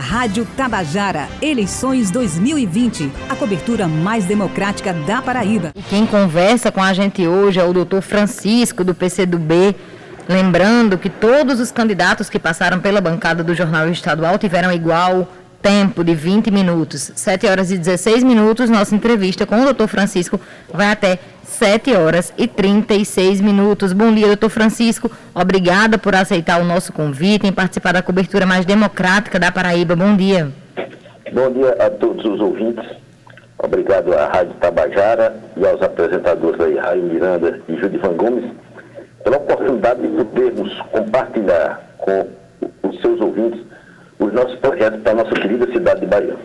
Rádio Tabajara, eleições 2020, a cobertura mais democrática da Paraíba. Quem conversa com a gente hoje é o doutor Francisco, do PCdoB. Lembrando que todos os candidatos que passaram pela bancada do Jornal Estadual tiveram igual tempo de 20 minutos. 7 horas e 16 minutos, nossa entrevista com o doutor Francisco vai até 7 horas e 36 minutos. Bom dia, doutor Francisco. Obrigada por aceitar o nosso convite em participar da cobertura mais democrática da Paraíba. Bom dia. Bom dia a todos os ouvintes. Obrigado à Rádio Tabajara e aos apresentadores aí, Raio Miranda e Judivan Gomes, pela oportunidade de podermos compartilhar com os seus ouvintes os nossos projetos para a nossa querida cidade de Bahia.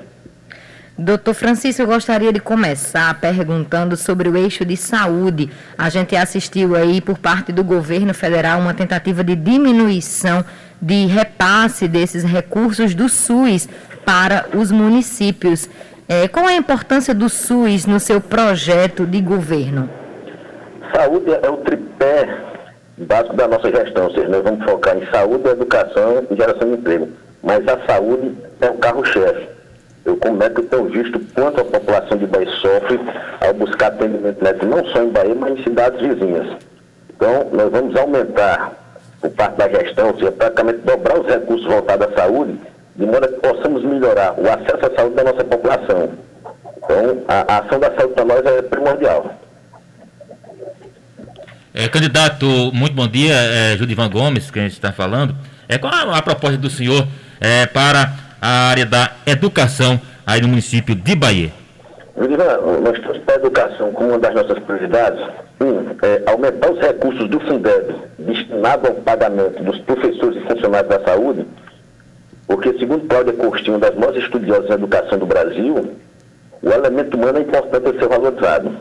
Doutor Francisco, eu gostaria de começar perguntando sobre o eixo de saúde. A gente assistiu aí por parte do governo federal uma tentativa de diminuição de repasse desses recursos do SUS para os municípios. É, qual é a importância do SUS no seu projeto de governo? Saúde é o tripé básico da nossa gestão, ou seja, nós vamos focar em saúde, educação e geração de emprego. Mas a saúde é o carro-chefe eu, como médico, tenho visto quanto a população de Bahia sofre ao buscar atendimento médico, não só em Bahia, mas em cidades vizinhas. Então, nós vamos aumentar, por parte da gestão, ou seja, praticamente dobrar os recursos voltados à saúde, de modo que possamos melhorar o acesso à saúde da nossa população. Então, a, a ação da saúde para nós é primordial. É, candidato, muito bom dia, é, Judivan Gomes, que a gente está falando. É, qual a, a proposta do senhor é, para a área da educação aí no município de Bahia? nós temos para a educação como uma das nossas prioridades, um, é, aumentar os recursos do Fundeb destinados ao pagamento dos professores e funcionários da saúde, porque, segundo Cláudia Costinho, das maiores estudiosas em educação do Brasil, o elemento humano é importante ser valorizado.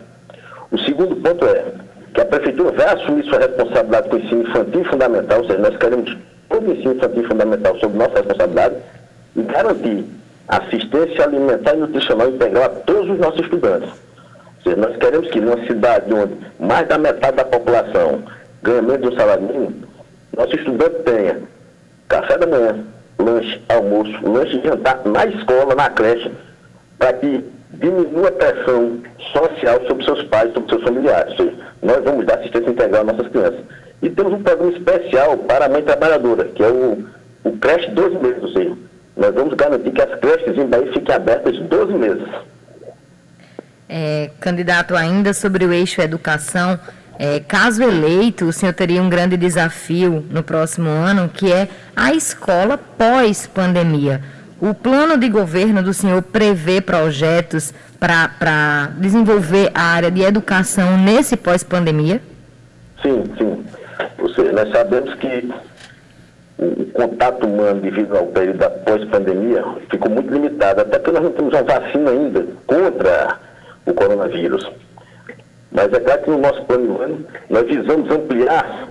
O segundo ponto é que a Prefeitura vai assumir sua responsabilidade com o ensino infantil fundamental, ou seja, nós queremos o ensino infantil e fundamental sob nossa responsabilidade, e garantir assistência alimentar e nutricional integral a todos os nossos estudantes. Ou seja, nós queremos que numa cidade onde mais da metade da população ganha menos de um salário mínimo, nosso estudante tenha café da manhã, lanche, almoço, lanche e jantar na escola, na creche, para que diminua a pressão social sobre seus pais, sobre seus familiares. Ou seja, nós vamos dar assistência integral às nossas crianças. E temos um programa especial para a mãe trabalhadora, que é o, o creche 12 meses, seja, nós vamos garantir que as creches em Bahia fiquem abertas 12 meses. É, candidato, ainda sobre o eixo educação, é, caso eleito, o senhor teria um grande desafio no próximo ano, que é a escola pós-pandemia. O plano de governo do senhor prevê projetos para desenvolver a área de educação nesse pós-pandemia? Sim, sim. Nós sabemos que o contato humano devido ao período da pós-pandemia ficou muito limitado, até porque nós não temos uma vacina ainda contra o coronavírus. Mas é claro que no nosso plano ano nós visamos ampliar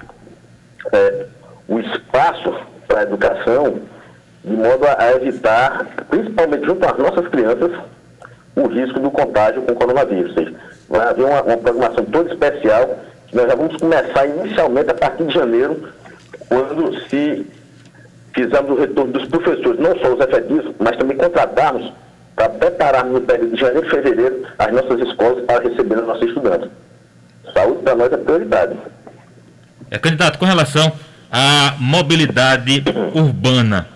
é, o espaço para a educação de modo a evitar, principalmente junto às nossas crianças, o risco do contágio com o coronavírus. Ou seja, vai haver uma, uma programação toda especial nós já vamos começar inicialmente a partir de janeiro quando se fizermos o retorno dos professores, não só os efetivos, mas também contratarmos para prepararmos no período de janeiro e fevereiro as nossas escolas para receber os nossos estudantes. Saúde para nós é prioridade. É, candidato, com relação à mobilidade urbana,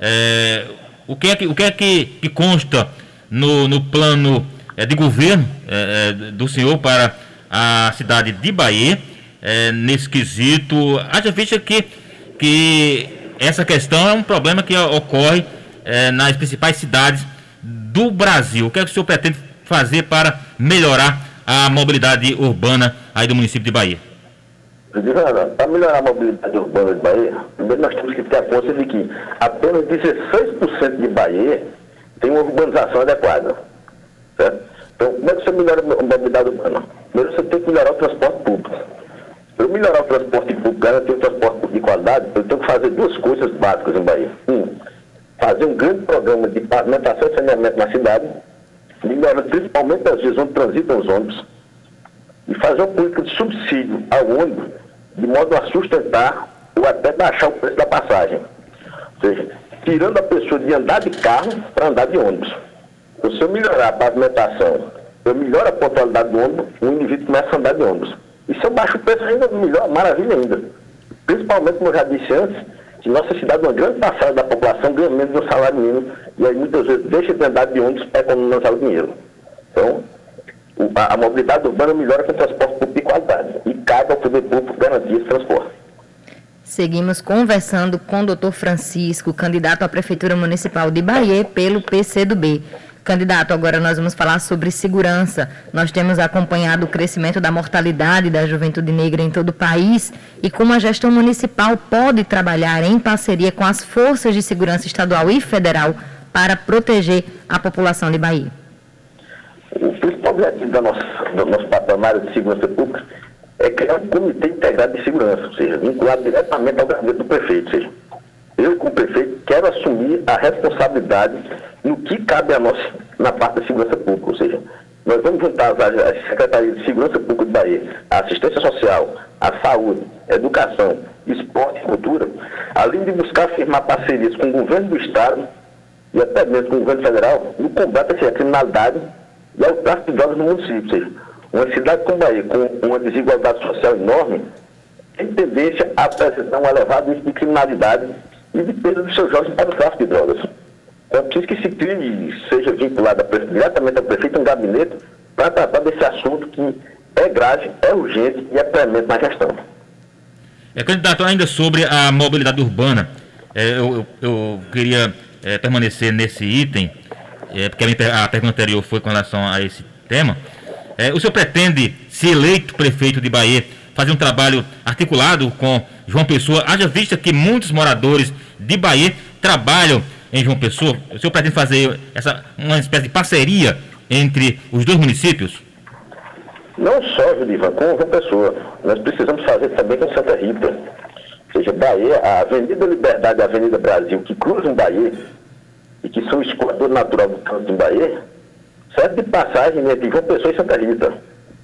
é, o que é que, o que, é que, que consta no, no plano é, de governo é, é do senhor para a cidade de Bahia? é, nesse quesito. Haja vista que, que essa questão é um problema que ocorre é, nas principais cidades do Brasil. O que, é que o senhor pretende fazer para melhorar a mobilidade urbana aí do município de Bahia? Para melhorar a mobilidade urbana de Bahia, primeiro nós temos que ter a consciência de que apenas 16% de Bahia tem uma urbanização adequada. Certo? Então, como é que você melhora a mobilidade urbana? Primeiro você tem que melhorar o transporte público. Para eu melhorar o transporte público, garantir o transporte de qualidade, eu tenho que fazer duas coisas básicas em Bahia. Um, fazer um grande programa de pavimentação e saneamento na cidade, melhorando principalmente as vias onde transitam os ônibus, e fazer uma política de subsídio ao ônibus, de modo a sustentar ou até baixar o preço da passagem. Ou seja, tirando a pessoa de andar de carro para andar de ônibus. Se eu melhorar a pavimentação, eu melhoro a pontualidade do ônibus, o indivíduo começa a andar de ônibus. E se eu baixo o preço ainda, melhor, maravilha ainda. Principalmente, como eu já disse antes, que nossa cidade, uma grande parcela da população ganha menos do salário mínimo e aí muitas vezes deixa de andar de ônibus para economizar o dinheiro. Então, a, a, mobilidade urbana melhora com o transporte público de qualidade e cabe ao poder público garantir esse transporte. Seguimos conversando com o doutor Francisco, candidato à Prefeitura Municipal de Bahia pelo PCdoB. Candidato, agora nós vamos falar sobre segurança. Nós temos acompanhado o crescimento da mortalidade da juventude negra em todo o país e como a gestão municipal pode trabalhar em parceria com as forças de segurança estadual e federal para proteger a população de Bahia. O principal objetivo da nossa, do nosso patamar de segurança pública é criar um comitê integrado de segurança, ou seja, vinculado diretamente ao gabinete do prefeito. Ou seja, eu, como prefeito, quero assumir a responsabilidade no que cabe a nós na parte da segurança pública, ou seja, nós vamos juntar as, as secretarias de segurança pública de Bahia, a assistência social, a saúde, a educação, esporte e cultura, além de buscar firmar parcerias com o governo do Estado e até mesmo com o governo federal no combate à criminalidade e ao tráfico de drogas no município. Ou seja, uma cidade como Bahia, com uma desigualdade social enorme, tem tendência a apresentar um elevado índice de criminalidade e de perda dos seus jovens para o tráfico de drogas. Então, é preciso que se crie, seja vinculado diretamente ao prefeito um gabinete para tratar desse assunto que é grave, é urgente e é premente na gestão. É, candidato, ainda sobre a mobilidade urbana, é, eu, eu, queria é, permanecer nesse item, é, porque a, pergunta anterior foi com relação a esse tema. É, o senhor pretende, se eleito prefeito de Bahia, fazer um trabalho articulado com João Pessoa, haja vista que muitos moradores de Bahia trabalham em João Pessoa? O senhor pretende fazer essa, uma espécie de parceria entre os dois municípios? Não só, Judivan, com João Pessoa. Nós precisamos fazer também com Santa Rita. Ou seja, Bahia, a Avenida Liberdade e a Avenida Brasil, que cruzam Bahia e que são escoador natural do trânsito em Bahia, serve de passagem entre João Pessoa e Santa Rita.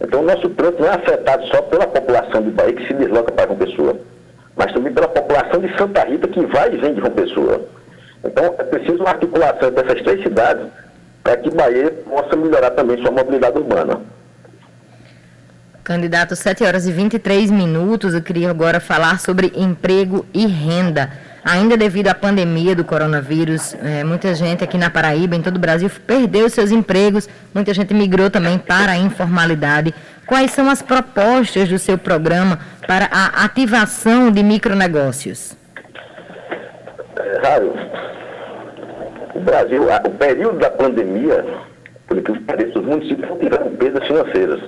Então, o nosso trânsito não é afetado só pela população de Bahia que se desloca para João Pessoa, mas também pela população de Santa Rita que vai e vem de João Pessoa. Então, é preciso uma articulação dessas três cidades para que Bahia possa melhorar também sua mobilidade urbana. Candidato, 7 horas e 23 minutos. Eu queria agora falar sobre emprego e renda. Ainda devido à pandemia do coronavírus, é, muita gente aqui na Paraíba, em todo o Brasil, perdeu seus empregos, muita gente migrou também para a informalidade. Quais são as propostas do seu programa para a ativação de micronegócios? É, o Brasil, o período da pandemia, por que pareça, os municípios não tiveram perdas financeiras.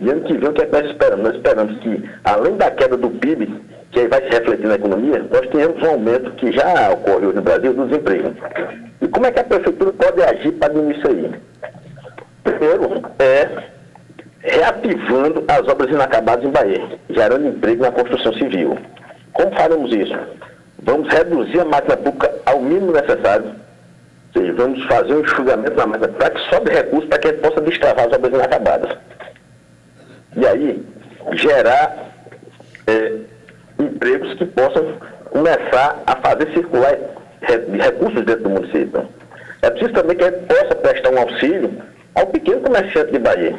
E ano que vem, o que, é que nós esperamos? Nós esperamos que, além da queda do PIB, que aí vai se refletir na economia, nós tenhamos um aumento que já ocorre hoje no Brasil do desemprego. E como é que a prefeitura pode agir para diminuir isso aí? Primeiro, é reativando as obras inacabadas em Bahia, gerando emprego na construção civil. Como faremos isso? Vamos reduzir a máquina pública ao mínimo necessário, ou seja, vamos fazer um enxugamento na máquina para que sobe recursos para que a gente possa destravar as obras inacabadas. E aí, gerar é, empregos que possam começar a fazer circular recursos dentro do município. É preciso também que a gente possa prestar um auxílio ao pequeno comerciante de Bahia,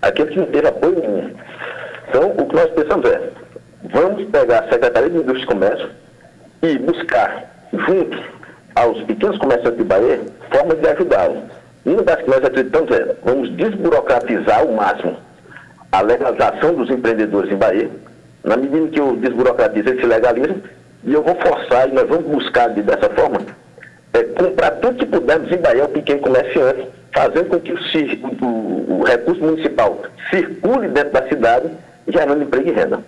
aquele que não teve apoio nenhum. Então, o que nós pensamos é, vamos pegar a Secretaria de Indústria e Comércio e buscar, junto aos pequenos comerciantes de Bahia, formas de ajudá-los. Uma das que nós acreditamos é, vamos desburocratizar ao máximo a legalização dos empreendedores em Bahia, na medida que eu desburocratizo, ele se legaliza, e eu vou forçar, e nós vamos buscar de, dessa forma, é, comprar tudo que pudermos em Bahia ao pequeno comerciante, fazendo com que o, o, o recurso municipal circule dentro da cidade, gerando emprego e renda.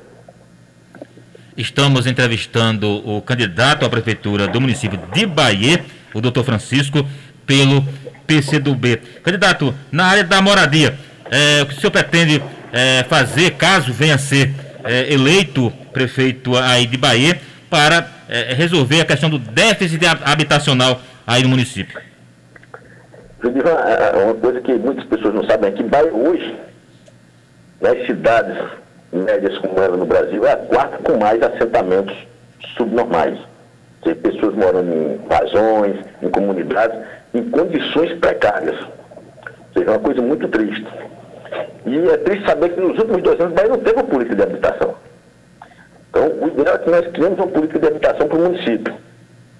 Estamos entrevistando o candidato à prefeitura do município de Bahia, o doutor Francisco, pelo PCdoB. Candidato, na área da moradia, é, o que o senhor pretende é, fazer, caso venha a ser é, eleito prefeito aí de Bahia, para é, resolver a questão do déficit habitacional aí no município? Judivan, uma coisa que muitas pessoas não sabem é que Bahia hoje, nas cidades médias como ela no Brasil, é a quarta com mais assentamentos subnormais. Tem pessoas morando em vazões, em comunidades, em condições precárias. Ou seja, é uma coisa muito triste. E é triste saber que nos últimos dois anos o Bahia não teve uma política de habitação. Então, o ideal é que nós criamos uma política de habitação para o município.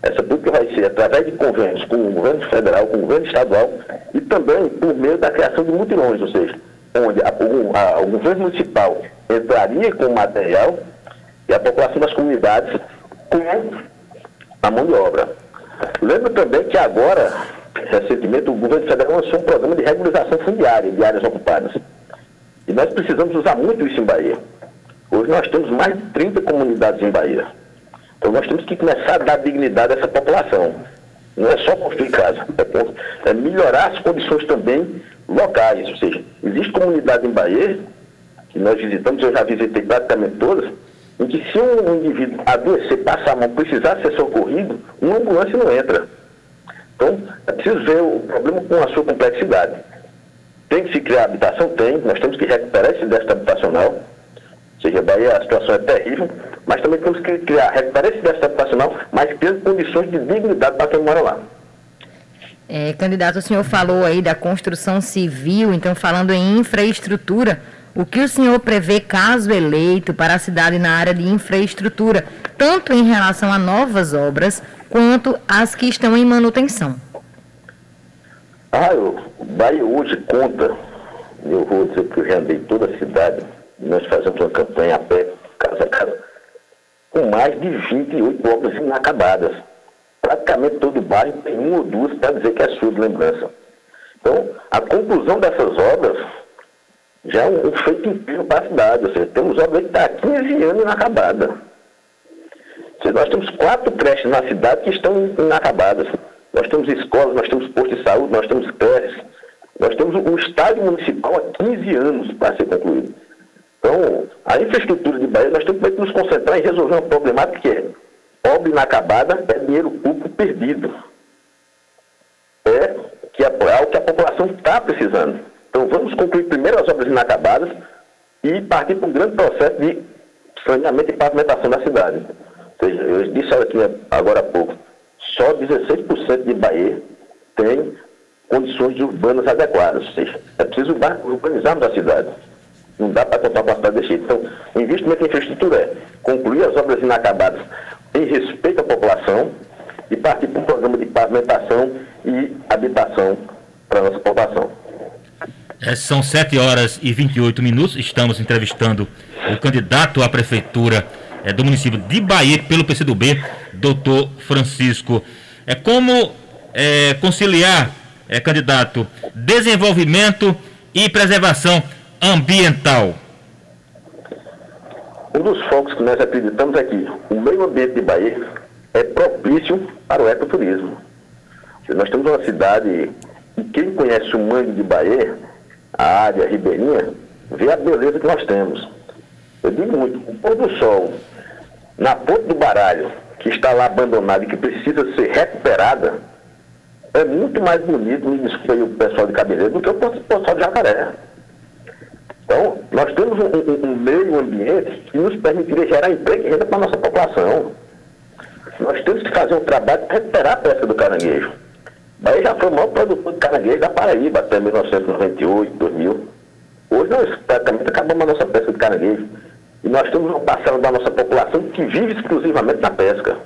Essa política vai ser através de convênios com o governo federal, com o governo estadual e também por meio da criação de mutirões, ou seja, onde a, a, o governo municipal entraria com material e a população das comunidades com a mão de obra. Lembro também que agora, recentemente, o governo federal lançou um programa de regularização fundiária de áreas ocupadas. E nós precisamos usar muito isso em Bahia. Hoje nós temos mais de 30 comunidades em Bahia. Então nós temos que começar a dar dignidade a essa população. Não é só construir casa, é, é melhorar as condições também locais. Ou seja, existe comunidade em Bahia, que nós visitamos, eu já visitei praticamente todas, em que se um indivíduo adoecer, passar a mão, precisar ser socorrido, uma ambulância não entra. Então, é preciso ver o problema com a sua complexidade. Tem que se criar habitação? Tem. Nós temos que recuperar esse déficit habitacional. Ou seja, Bahia a situação é terrível, mas também temos que criar, recuperar esse déficit habitacional, mas tendo condições de dignidade para quem mora lá. É, candidato, o senhor falou aí da construção civil, então falando em infraestrutura, o que o senhor prevê, caso eleito, para a cidade na área de infraestrutura, tanto em relação a novas obras, quanto as que estão em manutenção? Ah, eu, Bahia hoje conta, eu vou dizer que eu já andei toda a cidade, nós fazemos uma campanha a pé, casa a casa, com mais de 28 obras inacabadas. Praticamente todo bairro tem uma ou duas para dizer que é sua de lembrança. Então, a conclusão dessas obras já é um, feito incrível para a cidade. Ou seja, temos obras que estão há 15 anos inacabadas. nós temos quatro creches na cidade que estão inacabadas. Nós temos escolas, nós temos postos de saúde, nós temos creches. Nós temos o estádio municipal há 15 anos para ser concluído. Então, a infraestrutura de Bahia, nós temos que nos concentrar em resolver uma problemática que é obra inacabada é dinheiro público perdido. É que é algo que a população está precisando. Então vamos concluir primeiro as obras inacabadas e partir para um grande processo de saneamento e pavimentação da cidade. Ou seja, eu disse aqui agora há pouco, só 16% de Bahia tem condições urbanas adequadas. Ou seja, é preciso urbanizarmos a cidade. Não dá para contar com a cidade desse jeito. Então, o investimento em infraestrutura é concluir as obras inacabadas em respeito à população e partir para um programa de pavimentação e habitação para a nossa população. É, são 7 horas e 28 minutos. Estamos entrevistando o candidato à prefeitura é, do município de Bahia pelo PCdoB, doutor Francisco. É como é, conciliar, é, candidato, desenvolvimento e preservação ambiental. Um dos focos que nós acreditamos é que o meio ambiente de Bahia é propício para o ecoturismo. Nós temos uma cidade e quem conhece o mangue de Bahia a área ribeirinha, vê a beleza que nós temos. Eu digo muito, o pôr do sol na ponta do baralho, que está lá abandonada e que precisa ser recuperada, é muito mais bonito, me desculpe o pessoal de cabeleiro, do que o sol de jacaré. Então, nós temos um, um, um, meio ambiente que nos permitiria gerar emprego e renda para a nossa população. Nós temos que fazer um trabalho para recuperar a pesca do caranguejo. Bahia já foi o maior produtor de caranguejo da Paraíba até 1998, 2000. Hoje nós praticamente acabamos a nossa pesca de caranguejo. E nós temos uma parcela da nossa população que vive exclusivamente na pesca.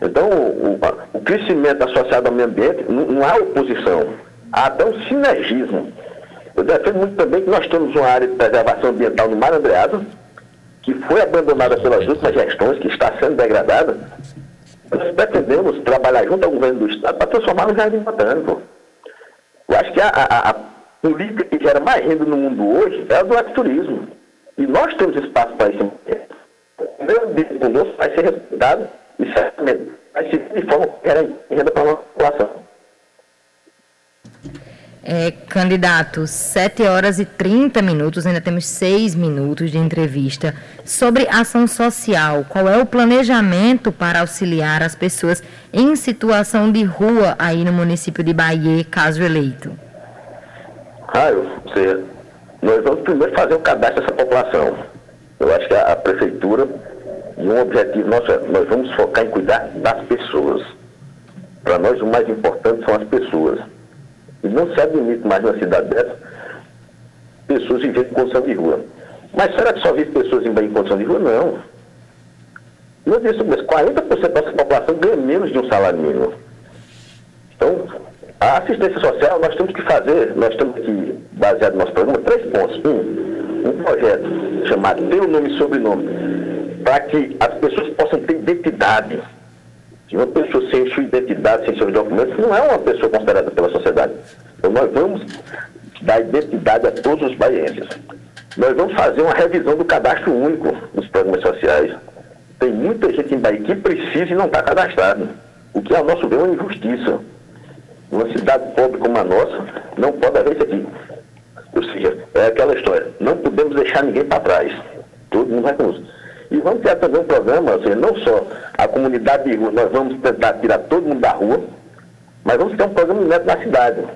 Então, o, o crescimento associado ao meio ambiente não, não há oposição, há até um sinergismo. Eu defendo muito também que nós temos uma área de preservação ambiental no Mar Andreasa, que foi abandonada pelas últimas gestões, que está sendo degradada, nós pretendemos trabalhar junto ao governo do Estado para transformar no jardim botânico. Eu acho que a, a, a, política que gera mais renda no mundo hoje é a do ecoturismo. E nós temos espaço para isso. O ambiente conosco vai ser respeitado e certamente vai ser de forma que gera renda para a população. É, candidato, 7 horas e 30 minutos, ainda temos 6 minutos de entrevista. Sobre ação social, qual é o planejamento para auxiliar as pessoas em situação de rua aí no município de Bahia, caso eleito? Raio, você, nós vamos primeiro fazer o cadastro dessa população. Eu acho que a, prefeitura E um objetivo nosso é, nós vamos focar em cuidar das pessoas. Para nós o mais importante são as pessoas. E não se admite mais na cidade dessa pessoas vivendo em condição de rua. Mas será que só vive pessoas em condição de rua? Não. Não disse mesmo, 40% da população ganha menos de um salário mínimo. Então, a assistência social, nós temos que fazer, nós temos que, baseado no nosso programa, três pontos. Um, um projeto chamado Teu Nome e Sobrenome, para que as pessoas possam ter identidade. Se uma pessoa sem sua identidade, sem seus documentos, não é uma pessoa considerada pela sociedade. Então, nós vamos dar identidade a todos os baienses. Nós vamos fazer uma revisão do cadastro único nos programas sociais. Tem muita gente em Bahia que precisa e não está cadastrado, o que, ao nosso ver, é uma injustiça. Uma cidade pobre como a nossa, não pode haver isso aqui. Ou seja, é aquela história, não podemos deixar ninguém para trás. Todo mundo vai com isso. E vamos ter também um programa, ou seja, não só a comunidade de rua, nós vamos tentar tirar todo mundo da rua, mas vamos ter um programa neto na cidade. Ou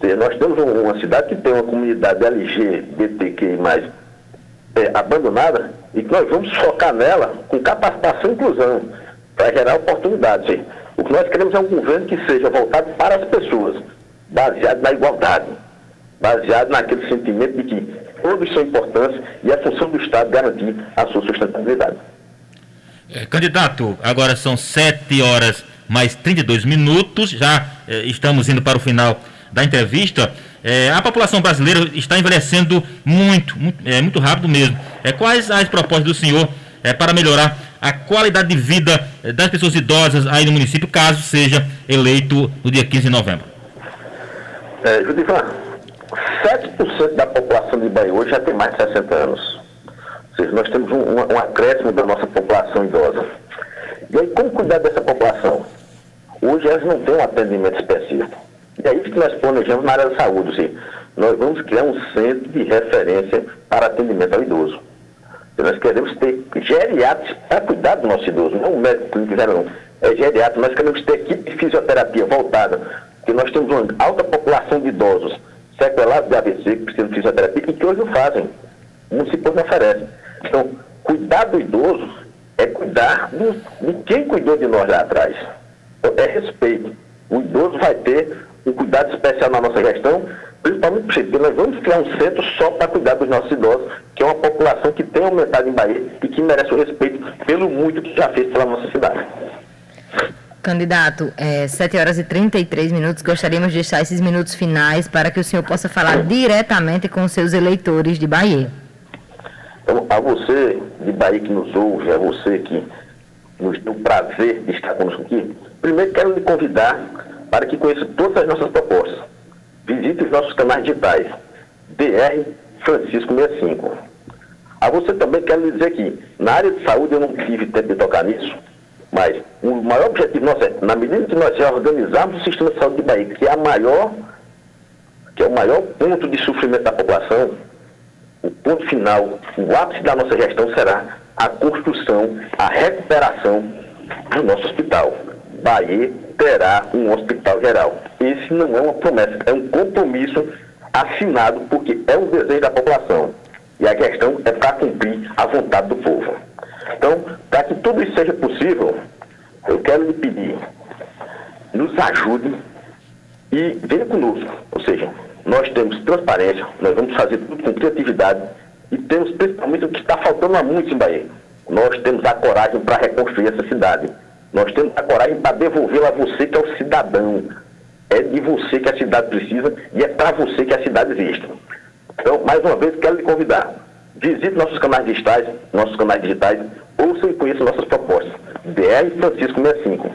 seja, nós temos uma cidade que tem uma comunidade LGBTQ é, abandonada e que nós vamos focar nela com capacitação e inclusão para gerar oportunidades. O que nós queremos é um governo que seja voltado para as pessoas, baseado na igualdade, baseado naquele sentimento de que todos são importantes e é função do Estado garantir a sua sustentabilidade. É, candidato, agora são 7 horas mais 32 minutos, já é, estamos indo para o final da entrevista. É, a população brasileira está envelhecendo muito, muito, é, muito rápido mesmo. É, quais as propostas do senhor é, para melhorar a qualidade de vida eh, das pessoas idosas aí no município, caso seja eleito no dia 15 de novembro? É, Judivan, 7% da população de Bahia hoje já tem mais de 60 anos. Ou seja, nós temos um, um, um acréscimo da nossa população idosa. E aí, como cuidar dessa população? Hoje elas não têm um atendimento específico. E é isso que nós planejamos na área da saúde. Seja, nós vamos criar um centro de referência para atendimento ao idoso. Nós queremos ter geriatras para cuidar do nosso idoso, não o médico clínico não. É geriatra, nós queremos ter equipe de fisioterapia voltada, porque nós temos uma alta população de idosos sequelados de AVC que precisam de fisioterapia e que hoje não fazem. O município não oferece. Então, cuidar do idoso é cuidar de quem cuidou de nós lá atrás. Então, é respeito. O idoso vai ter um cuidado especial na nossa gestão, principalmente porque nós vamos criar um centro só para cuidar dos nossos idosos, que é uma população que tem aumentado em Bahia e que merece o respeito pelo muito que já fez pela nossa cidade. Candidato, é, 7 horas e 33 minutos. Gostaríamos de deixar esses minutos finais para que o senhor possa falar diretamente com os seus eleitores de Bahia. Então, a você de Bahia que nos ouve, a você que nos tem o prazer de estar conosco aqui, primeiro quero lhe convidar para que conheça todas as nossas propostas. Visite os nossos canais digitais, DR Francisco 65. A você também quero dizer que, na área de saúde, eu não tive tempo de tocar nisso, mas o maior objetivo nosso é, na medida que nós já o sistema de saúde de Bahia, que é a maior, que é o maior ponto de sofrimento da população, o ponto final, o ápice da nossa gestão será a construção, a recuperação do nosso hospital. Bahia terá um hospital geral. Esse não é uma promessa, é um compromisso assinado porque é um desejo da população. E a questão é para cumprir a vontade do povo. Então, para que tudo isso seja possível, eu quero lhe pedir, nos ajude e venha conosco. Ou seja, nós temos transparência, nós vamos fazer tudo com criatividade e temos principalmente o que está faltando há muito em Bahia. Nós temos a coragem para reconstruir essa cidade. Nós temos a coragem para devolvê-la a você que é o cidadão. É de você que a cidade precisa e é para você que a cidade existe. Então, mais uma vez, quero lhe convidar. Visite nossos canais digitais, nossos canais digitais, ouça e conheça nossas propostas. BR Francisco 65.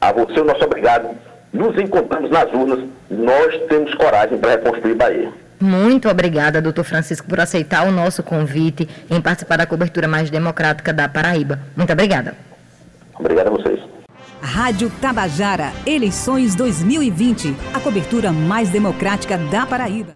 A você o nosso obrigado. Nos encontramos nas urnas. Nós temos coragem para reconstruir Bahia. Muito obrigada, doutor Francisco, por aceitar o nosso convite em participar da cobertura mais democrática da Paraíba. Muito obrigada. Obrigado a vocês. Rádio Tabajara, eleições 2020. A cobertura mais democrática da Paraíba.